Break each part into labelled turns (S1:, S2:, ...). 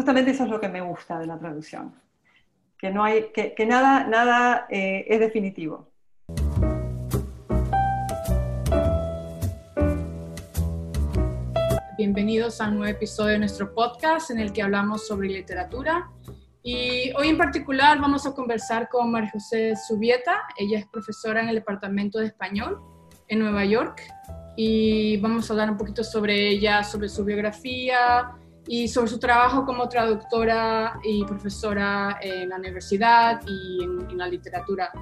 S1: justamente eso es lo que me gusta de la traducción, que, no hay, que, nada, nada eh, es definitivo.
S2: Bienvenidos a un nuevo episodio de nuestro podcast en el que hablamos sobre literatura. Y hoy en particular vamos a conversar con María José Subieta. Ella es profesora en el Departamento de Español en Nueva York y vamos a hablar un poquito sobre ella, sobre su biografía y sobre su trabajo como traductora y profesora en la universidad y en, la literatura.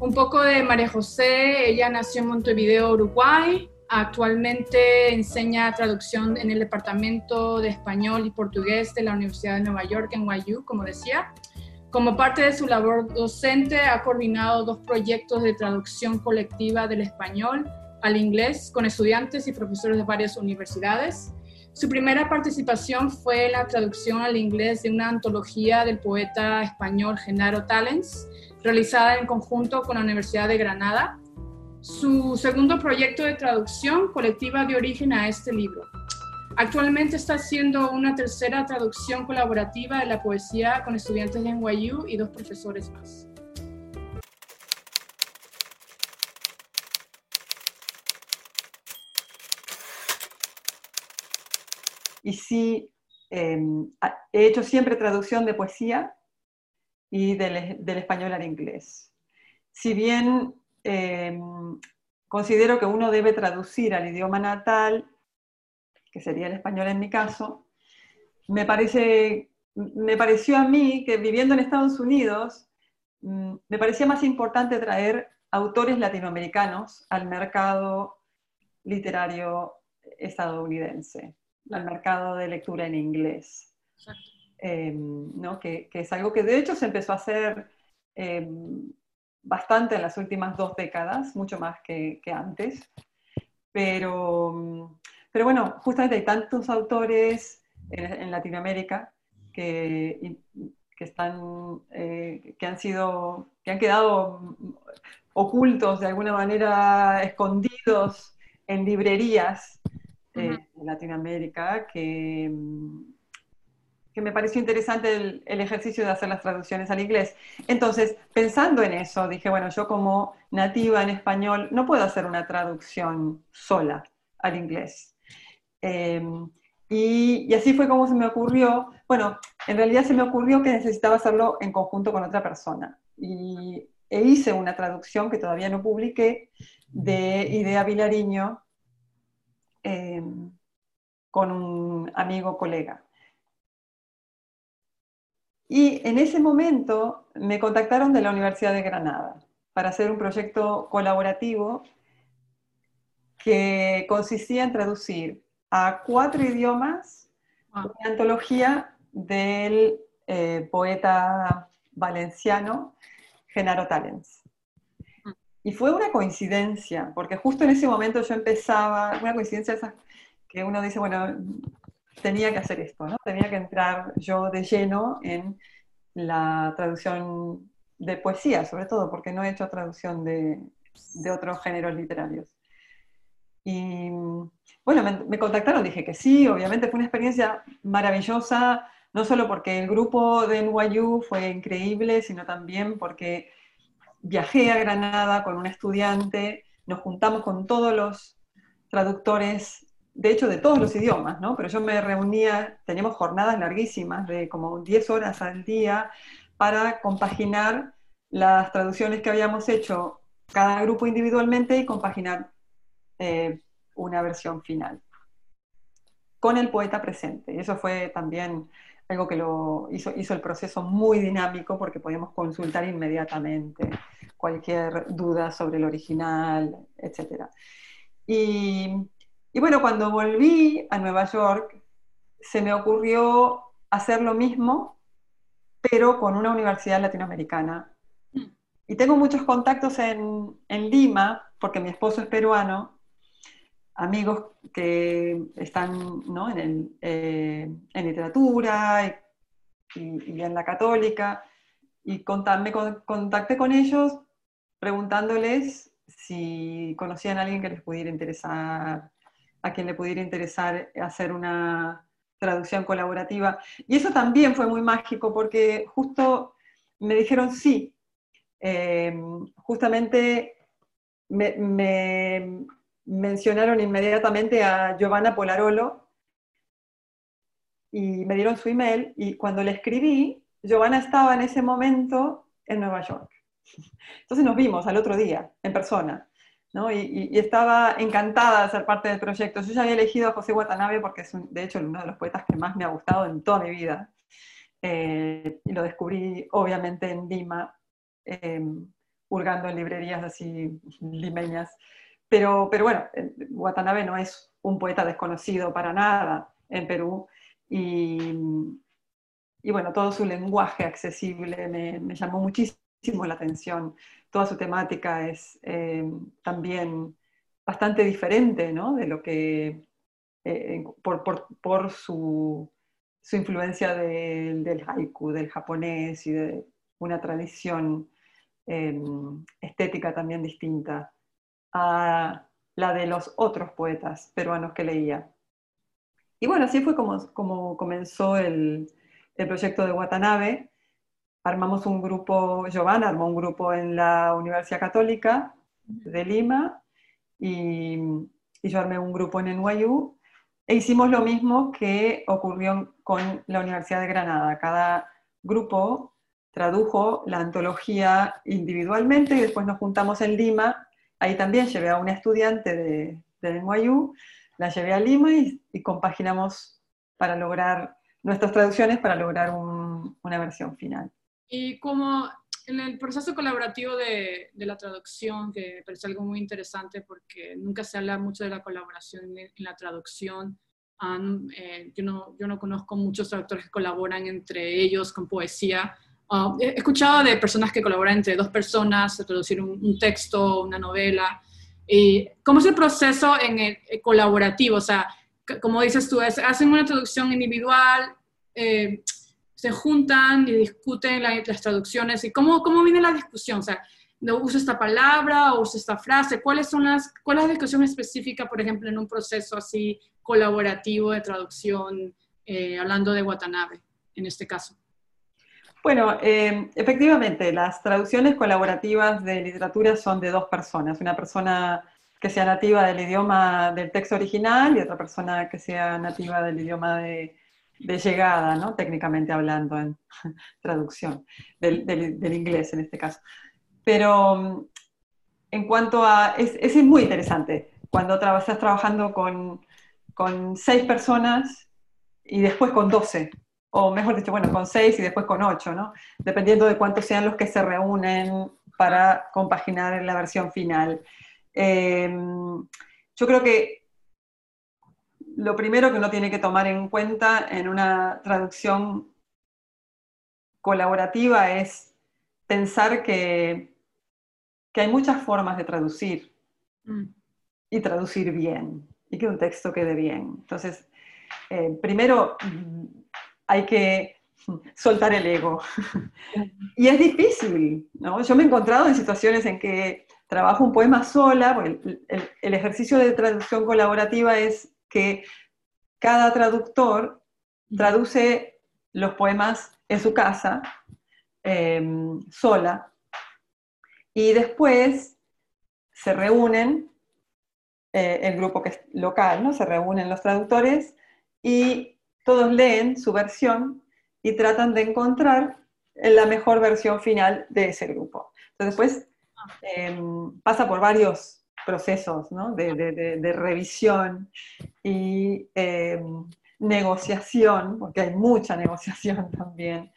S2: Un poco de María José, ella nació en Montevideo, Uruguay, Actualmente enseña traducción en el Departamento de Español y Portugués de la Universidad de Nueva York en NYU, como decía. Como parte de su labor docente, ha coordinado dos proyectos de traducción colectiva del español al inglés con estudiantes y profesores de varias universidades. Su primera participación fue la traducción al inglés de una antología del poeta español Genaro Talens, realizada en conjunto con la Universidad de Granada. Su segundo proyecto de traducción colectiva dio origen a este libro. Actualmente está haciendo una tercera traducción colaborativa de la poesía con estudiantes de NYU y dos profesores más.
S1: Y sí, em, he hecho siempre traducción de poesía y del, español al inglés. Si bien em, considero que uno debe traducir al idioma natal, que sería el español en mi caso, me, parece, me pareció a mí que viviendo en Estados Unidos, mm, me parecía más importante traer autores latinoamericanos al mercado literario estadounidense al mercado de lectura en inglés. Em, ¿no? que, es algo que de hecho se empezó a hacer em, bastante en las últimas dos décadas, mucho más que, antes. Pero, pero bueno, justamente hay tantos autores en, Latinoamérica que, que, están, eh, que han sido, que han quedado ocultos de alguna manera, escondidos en librerías eh, Latinoamérica, que, mm, que me pareció interesante el, ejercicio de hacer las traducciones al inglés. Entonces, pensando en eso, dije, bueno, yo como nativa en español no puedo hacer una traducción sola al inglés. Em, y, y, así fue como se me ocurrió, bueno, en realidad se me ocurrió que necesitaba hacerlo en conjunto con otra persona. Y e hice una traducción que todavía no publiqué de Idea Vilariño, Em, con un amigo colega. Y en ese momento me contactaron de la Universidad de Granada para hacer un proyecto colaborativo que consistía en traducir a cuatro idiomas una antología del eh, poeta valenciano Genaro Talens. Y fue una coincidencia, porque justo en ese momento yo empezaba, una coincidencia esa que uno dice, bueno, tenía que hacer esto, ¿no? Tenía que entrar yo de lleno en la traducción de poesía, sobre todo, porque no he hecho traducción de, de otros géneros literarios. Y bueno, me, me, contactaron, dije que sí, obviamente fue una experiencia maravillosa, no solo porque el grupo de NYU fue increíble, sino también porque viajé a Granada con un estudiante, nos juntamos con todos los traductores, de hecho de todos los idiomas, ¿no? Pero yo me reunía, teníamos jornadas larguísimas de como 10 horas al día para compaginar las traducciones que habíamos hecho cada grupo individualmente y compaginar eh, una versión final con el poeta presente. Eso fue también algo que lo hizo, hizo el proceso muy dinámico porque podíamos consultar inmediatamente cualquier duda sobre el original, etc. Y, y bueno, cuando volví a Nueva York, se me ocurrió hacer lo mismo, pero con una universidad latinoamericana. Mm. Y tengo muchos contactos en, en Lima, porque mi esposo es peruano, amigos que están ¿no? en, el, eh, en, literatura y, en la católica, y me contacté con ellos preguntándoles si conocían a alguien que les pudiera interesar, a quien le pudiera interesar hacer una traducción colaborativa. Y eso también fue muy mágico porque justo me dijeron sí. Eh, justamente me, mencionaron inmediatamente a Giovanna Polarolo y me dieron su email y cuando le escribí, Giovanna estaba en ese momento en Nueva York. Entonces nos vimos al otro día, en persona. Y, estaba encantada de ser parte del proyecto. Yo ya había elegido a José Watanabe porque es, de hecho, uno de los poetas que más me ha gustado en toda mi vida. Eh, y lo descubrí, obviamente, en Lima, em, hurgando en librerías así limeñas. Pero, pero bueno, eh, Watanabe no es un poeta desconocido para nada en Perú. Y, y bueno, todo su lenguaje accesible me, me llamó muchísimo la atención toda su temática es eh, también bastante diferente ¿no? de lo que, eh, por, por, por su, su, influencia del haiku, del japonés y de una tradición eh, estética también distinta a la de los otros poetas peruanos que leía. Y bueno, así fue como, como comenzó el, el proyecto de Watanabe, armamos un grupo, Giovanna armó un grupo en la Universidad Católica de Lima y, yo armé un grupo en NYU e hicimos lo mismo que ocurrió con la Universidad de Granada. Cada grupo tradujo la antología individualmente y después nos juntamos en Lima. Ahí también llevé a una estudiante de, de NYU, la llevé a Lima y, compaginamos para lograr nuestras traducciones para lograr una versión final.
S2: Y como en el proceso colaborativo de, de, la traducción, que parece algo muy interesante porque nunca se habla mucho de la colaboración en, la traducción. Eh, yo, no, yo no conozco muchos traductores que colaboran entre ellos con poesía. Ah, he escuchado de personas que colaboran entre dos personas a traducir un, texto, una novela. Y ¿Cómo es el proceso en el, colaborativo? O sea, como dices tú, hacen una traducción individual. Eh, se juntan y discuten las traducciones y cómo, cómo viene la discusión. O sea, ¿no uso esta palabra o uso esta frase? ¿Cuáles son las, ¿Cuál es la discusión específica, por ejemplo, en un proceso así colaborativo de traducción, eh, hablando de Watanabe, en este caso?
S1: Bueno, eh, efectivamente, las traducciones colaborativas de literatura son de dos personas. Una persona que sea nativa del idioma del texto original y otra persona que sea nativa del idioma de, de llegada, ¿no? técnicamente hablando en traducción, del, inglés en este caso. Pero mm, en cuanto a, es, es muy interesante, cuando estás trabajando con, con seis personas y después con doce, o mejor dicho, bueno, con seis y después con ocho, ¿no? Dependiendo de cuántos sean los que se reúnen para compaginar la versión final. Em, yo creo que lo primero que uno tiene que tomar en cuenta en una traducción colaborativa es pensar que, que hay muchas formas de traducir mm. y traducir bien y que un texto quede bien. Entonces, eh, primero hay que soltar el ego. y es difícil, ¿no? Yo me he encontrado en situaciones en que trabajo un poema sola, el ejercicio de traducción colaborativa es que cada traductor traduce los poemas en su casa, em, sola, y después se reúnen, eh, el grupo que es local, ¿no? se reúnen los traductores y todos leen su versión y tratan de encontrar la mejor versión final de ese grupo. Entonces, después em, pasa por varios procesos de, revisión y em, negociación, porque hay mucha negociación también.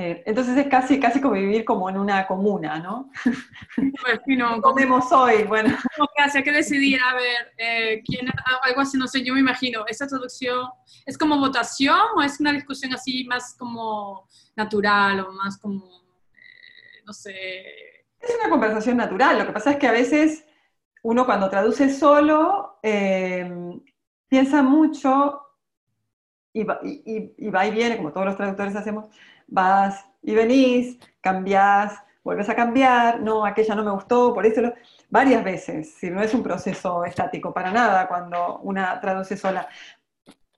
S1: Eh, entonces es casi, casi como vivir como en una comuna, ¿no?
S2: Pues, no,
S1: comemos hoy? Bueno.
S2: que hay que decidir, a ver, eh, ¿quién, algo así, no sé, yo me imagino, ¿esa traducción es como votación o es una discusión así más como natural o más como, eh, no sé?
S1: Es una conversación natural, lo que pasa es que a veces uno cuando traduce solo eh, piensa mucho y va, y, viene, como todos los traductores hacemos, vas y venís, cambiás, vuelves a cambiar, no, aquella no me gustó, por eso varias veces, si no es un proceso estático para nada cuando una traduce sola.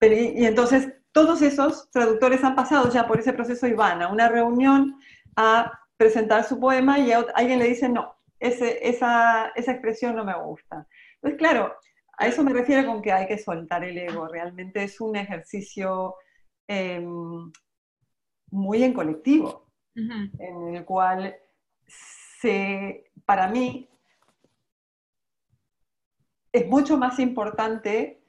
S1: y, entonces todos esos traductores han pasado ya por ese proceso y van a una reunión a presentar su poema y alguien le dice, no, esa, esa expresión no me gusta. Entonces, claro, a eso me refiero con que hay que soltar el ego. Realmente es un ejercicio em, muy en colectivo, en el cual se, para mí es mucho más importante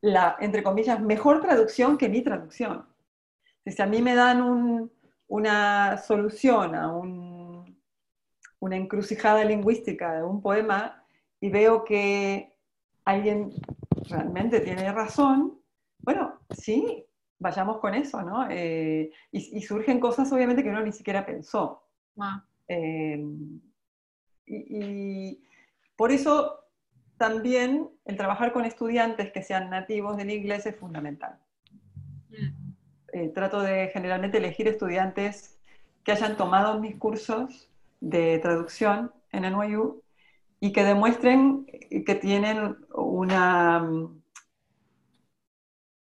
S1: la, entre comillas, mejor traducción que mi traducción. Si a mí me dan una solución a una encrucijada lingüística de un poema y veo que alguien realmente tiene razón, bueno, sí, vayamos con eso, ¿no? Eh, y, surgen cosas obviamente que uno ni siquiera pensó. Eh, y, por eso también el trabajar con estudiantes que sean nativos del inglés es fundamental. Mm. Eh, trato de generalmente elegir estudiantes que hayan tomado mis cursos de traducción en NYU y que demuestren que tienen una mm,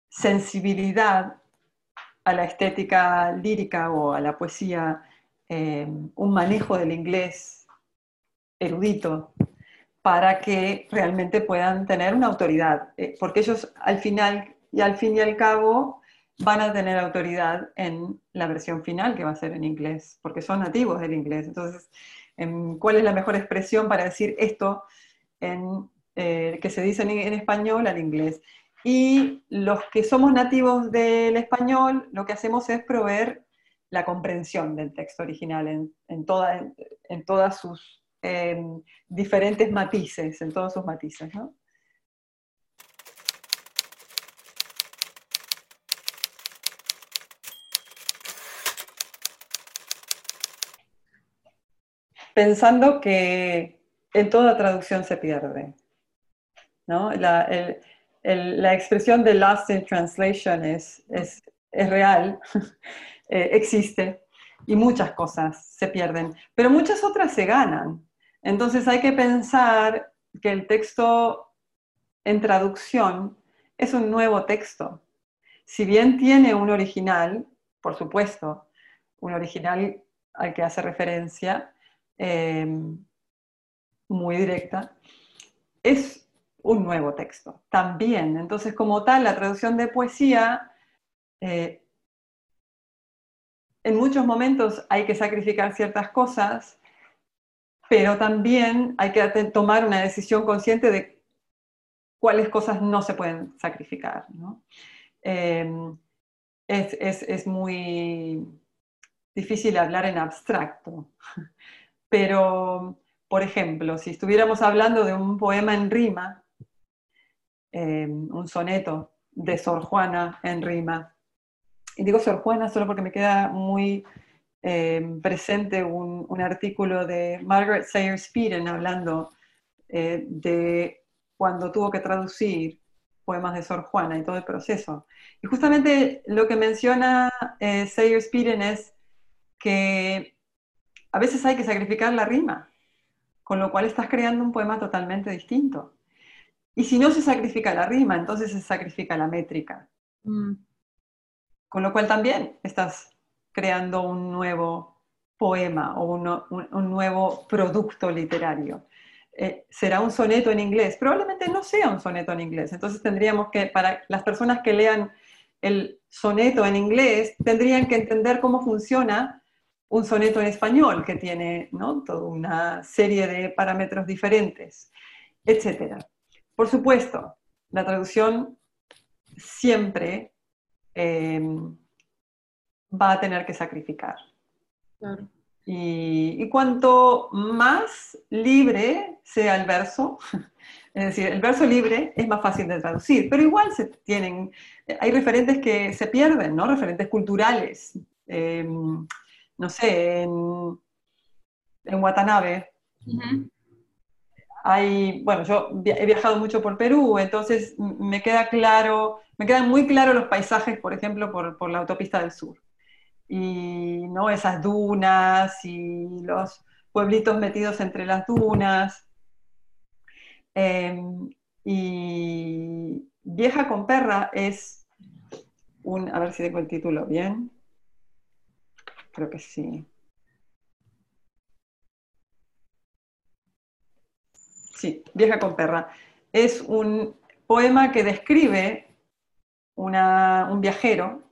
S1: sensibilidad a la estética lírica o a la poesía, eh, un manejo del inglés erudito, para que realmente puedan tener una autoridad, eh, porque ellos al final y al fin y al cabo van a tener autoridad en la versión final que va a ser en inglés, porque son nativos del inglés. Entonces, em, ¿cuál es la mejor expresión para decir esto eh, que se dice en, español al inglés? Y los que somos nativos del español, lo que hacemos es proveer la comprensión del texto original en, en, todas sus diferentes matices, en todos sus matices. ¿no? Pensando que en toda traducción se pierde. ¿no? La, expresión de lost in translation es real, eh, existe, y muchas cosas se pierden, pero muchas otras se ganan. Entonces hay que pensar que el texto en traducción es un nuevo texto. Si bien tiene un original, por supuesto, un original al que hace referencia em, muy directa, es un nuevo texto también. Entonces, como tal, la traducción de poesía, eh, en muchos momentos hay que sacrificar ciertas cosas pero también hay que tomar una decisión consciente de cuáles cosas no se pueden sacrificar. Em, es, muy difícil hablar en abstracto, pero, por ejemplo, si estuviéramos hablando de un poema en rima, em, un soneto de Sor Juana en rima, y digo Sor Juana solo porque me queda muy Em, presente un, artículo de Margaret Sayers Speeden hablando eh, de cuando tuvo que traducir poemas de Sor Juana y todo el proceso. Y justamente lo que menciona eh, Sayers Speeden es que a veces hay que sacrificar la rima, con lo cual estás creando un poema totalmente distinto. Y si no se sacrifica la rima, entonces se sacrifica la métrica. Mm. Con lo cual también estás creando un nuevo poema o un, nuevo producto literario. Eh, será un soneto en inglés, probablemente no sea un soneto en inglés, entonces tendríamos que, para las personas que lean el soneto en inglés, tendrían que entender cómo funciona un soneto en español, que tiene ¿no? toda una serie de parámetros diferentes, etc. Por supuesto, la traducción siempre eh, va a tener que sacrificar. Y, cuanto más libre sea el verso, es decir, el verso libre es más fácil de traducir, pero igual se tienen, hay referentes que se pierden, ¿no? Referentes culturales. Em, no sé, en, en Watanabe. Hay, bueno, yo he viajado mucho por Perú, entonces me queda claro, me quedan muy claros los paisajes, por ejemplo, por, por la autopista del sur y ¿no? esas dunas y los pueblitos metidos entre las dunas. Em, y Vieja con Perra es un, a ver si tengo el título bien. Creo que sí. Sí, Vieja con perra. Es un poema que describe un viajero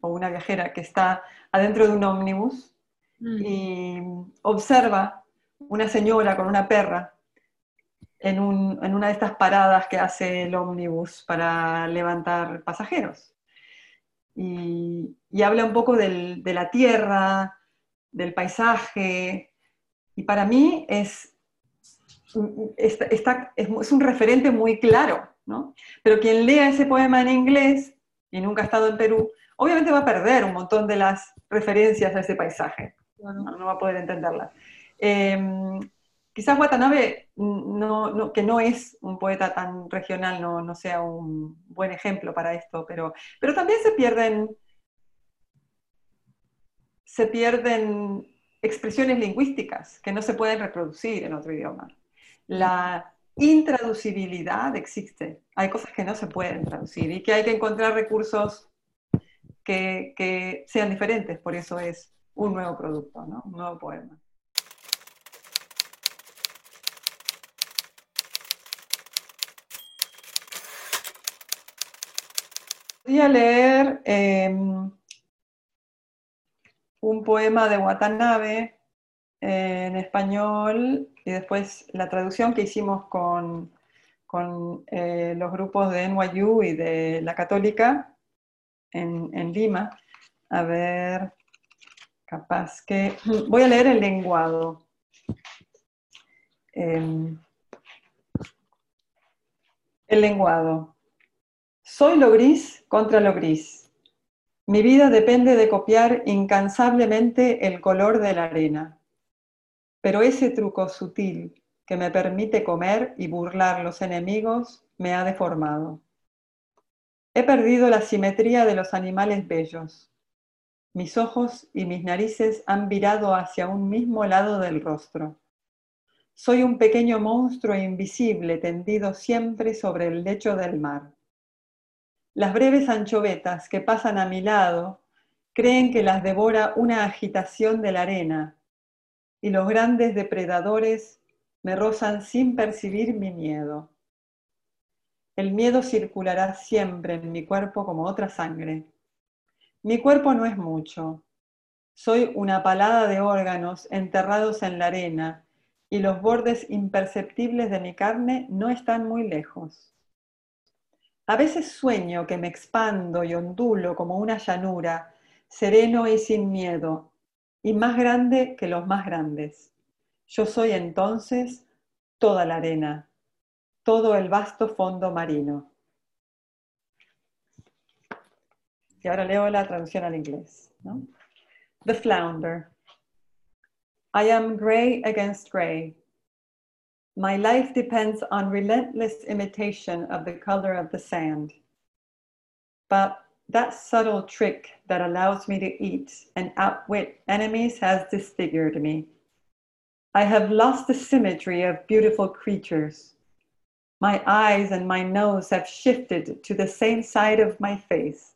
S1: o una viajera que está adentro de un ómnibus mm. y observa una señora con una perra en, una de estas paradas que hace el ómnibus para levantar pasajeros. Y, habla un poco de la tierra, del paisaje, y para mí es, es, un referente muy claro, ¿no? Pero quien lea ese poema en inglés y nunca ha estado en Perú, obviamente va a perder un montón de las referencias a ese paisaje, no, va a poder entenderlas. Em, quizás Watanabe, que no es un poeta tan regional, no, sea un buen ejemplo para esto, pero, también se pierden, se pierden expresiones lingüísticas que no se pueden reproducir en otro idioma. La intraducibilidad existe. Hay cosas que no se pueden traducir y que hay que encontrar recursos que, que sean diferentes. Por eso es un nuevo producto, ¿no? un nuevo poema. Voy a leer em, un poema de Watanabe eh, en español y después la traducción que hicimos con, eh, los grupos de NYU y de la Católica en, Lima. A ver, capaz que... Voy a leer el lenguado. Em, el lenguado. Soy lo gris contra lo gris. Mi vida depende de copiar incansablemente el color de la arena. Pero ese truco sutil que me permite comer y burlar los enemigos me ha deformado. He perdido la simetría de los animales bellos. Mis ojos y mis narices han virado hacia un mismo lado del rostro. Soy un pequeño monstruo invisible tendido siempre sobre el lecho del mar. Las breves anchovetas que pasan a mi lado creen que las devora una agitación de la arena y los grandes depredadores me rozan sin percibir mi miedo. El miedo circulará siempre en mi cuerpo como otra sangre. Mi cuerpo no es mucho. Soy una palada de órganos enterrados en la arena y los bordes imperceptibles de mi carne no están muy lejos. A veces sueño que me expando y ondulo como una llanura, sereno y sin miedo, y más grande que los más grandes. Yo soy entonces toda la arena, todo el vasto fondo marino. Y ahora leo la traducción al inglés. The flounder. I am gray against gray. My life depends on relentless imitation of the color of the sand. But that subtle trick that allows me to eat and outwit enemies has disfigured me. I have lost the symmetry of beautiful creatures. My eyes and my nose have shifted to the same side of my face.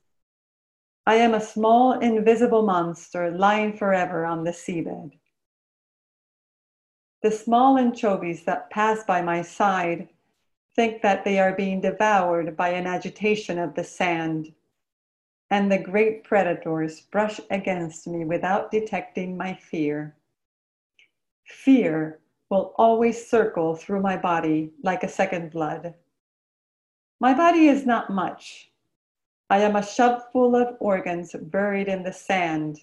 S1: I am a small, invisible monster lying forever on the seabed. The small anchovies that pass by my side think that they are being devoured by an agitation of the sand, and the great predators brush against me without detecting my fear. Fear will always circle through my body like a second blood. My body is not much. I am a shovelful of organs buried in the sand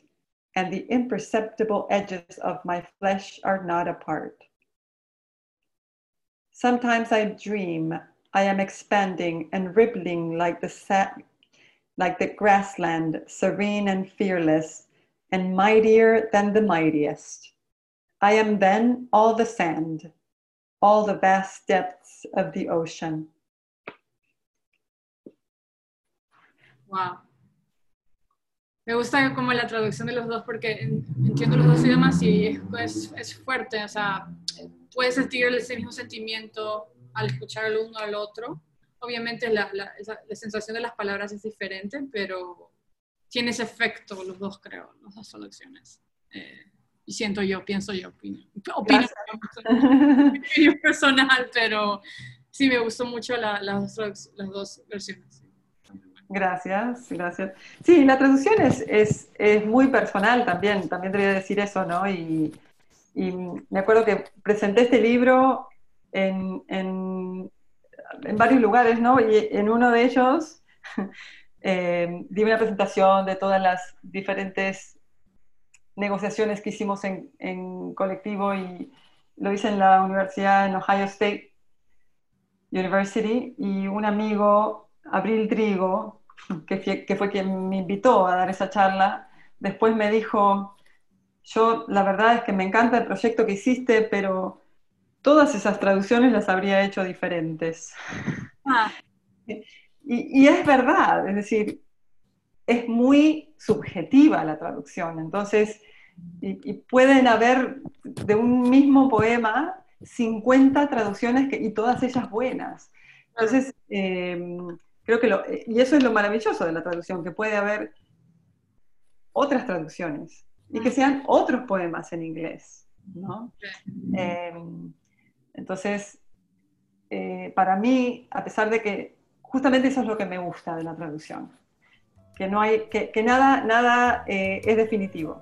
S1: and the imperceptible edges of my flesh are not apart. Sometimes I dream I am expanding and rippling like the like the grassland, serene and fearless, and mightier than the mightiest. I am then all the sand, all the vast depths of the ocean.
S2: Wow. Me gusta como la traducción de los dos porque entiendo los dos idiomas y es, es, fuerte, o sea, puedes sentir ese mismo sentimiento al escuchar el uno al otro. Obviamente la, la, la, sensación de las palabras es diferente, pero tiene ese efecto los dos, creo, las dos traducciones. Eh, y siento yo, pienso yo, opino. Opino, personal, pero sí me gustó mucho la, las, dos, las dos versiones.
S1: Gracias, gracias. Sí, la traducción es, es, es, muy personal también, también te voy a decir eso, ¿no? Y, me acuerdo que presenté este libro en, en, en, varios lugares, ¿no? Y en uno de ellos eh, di una presentación de todas las diferentes negociaciones que hicimos en, en colectivo y lo hice en la universidad, en Ohio State University, y un amigo, Abril Trigo, que, que fue quien me invitó a dar esa charla, después me dijo, yo la verdad es que me encanta el proyecto que hiciste, pero todas esas traducciones las habría hecho diferentes. Ah. Y, y, es verdad, es decir, es muy subjetiva la traducción, entonces, y, pueden haber de un mismo poema 50 traducciones que, y todas ellas buenas. Entonces, eh, creo que lo, y eso es lo maravilloso de la traducción, que puede haber otras traducciones y que sean otros poemas en inglés, ¿no? Eh, entonces, eh, para mí, a pesar de que justamente eso es lo que me gusta de la traducción, que, no hay, que, nada, nada eh, es definitivo.